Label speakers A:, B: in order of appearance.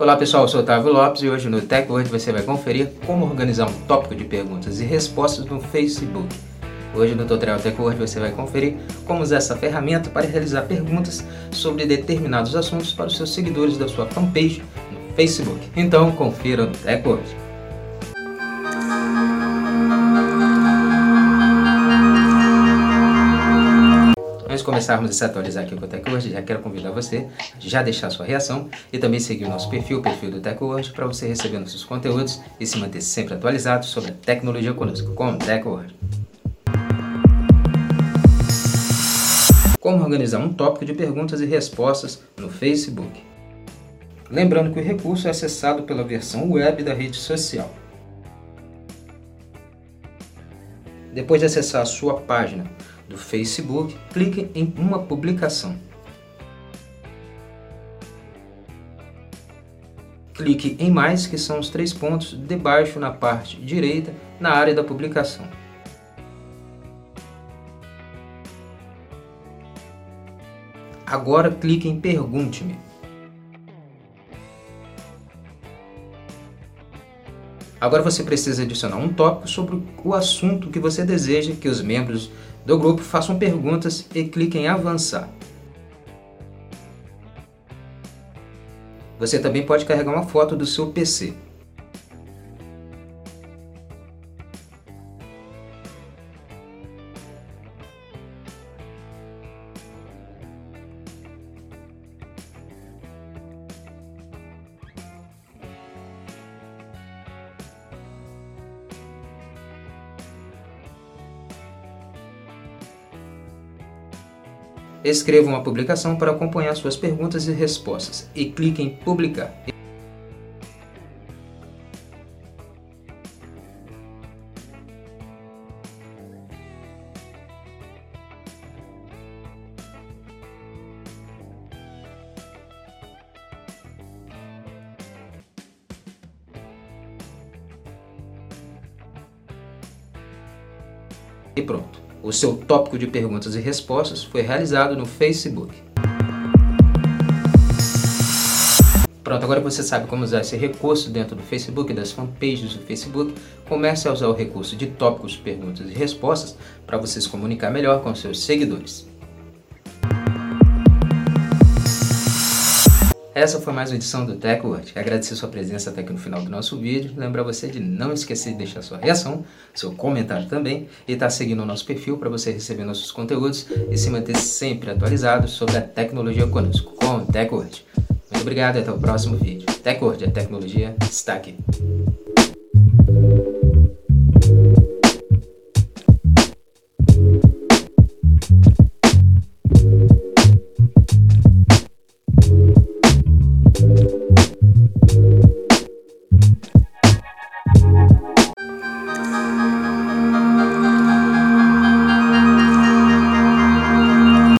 A: Olá pessoal, eu sou Otávio Lopes e hoje no TechWord você vai conferir como organizar um tópico de perguntas e respostas no Facebook. Hoje no Tutorial TechWord você vai conferir como usar essa ferramenta para realizar perguntas sobre determinados assuntos para os seus seguidores da sua fanpage no Facebook. Então confira no TechWord. Começarmos a se atualizar aqui com o TechWord, já quero convidar você a já deixar sua reação e também seguir o nosso perfil, o perfil do TechWord, para você receber nossos conteúdos e se manter sempre atualizado sobre a tecnologia conosco, com o. Como organizar um tópico de perguntas e respostas no Facebook. Lembrando que o recurso é acessado pela versão web da rede social. Depois de acessar a sua página do Facebook, clique em uma publicação. Clique em mais, que são os três pontos debaixo na parte direita, na área da publicação. Agora clique em Pergunte-me. Agora você precisa adicionar um tópico sobre o assunto que você deseja que os membros do grupo façam perguntas e cliquem em avançar. Você também pode carregar uma foto do seu PC. Escreva uma publicação para acompanhar suas perguntas e respostas e clique em publicar. E pronto. O seu tópico de perguntas e respostas foi realizado no Facebook. Pronto, agora você sabe como usar esse recurso dentro do Facebook, das fanpages do Facebook. Comece a usar o recurso de tópicos, perguntas e respostas para você se comunicar melhor com seus seguidores. Essa foi mais uma edição do TechWord. Agradecer sua presença até aqui no final do nosso vídeo. Lembrar você de não esquecer de deixar sua reação, seu comentário também e estar tá seguindo o nosso perfil para você receber nossos conteúdos e se manter sempre atualizado sobre a tecnologia conosco, com o TechWord. Muito obrigado e até o próximo vídeo. TechWord, a tecnologia está aqui.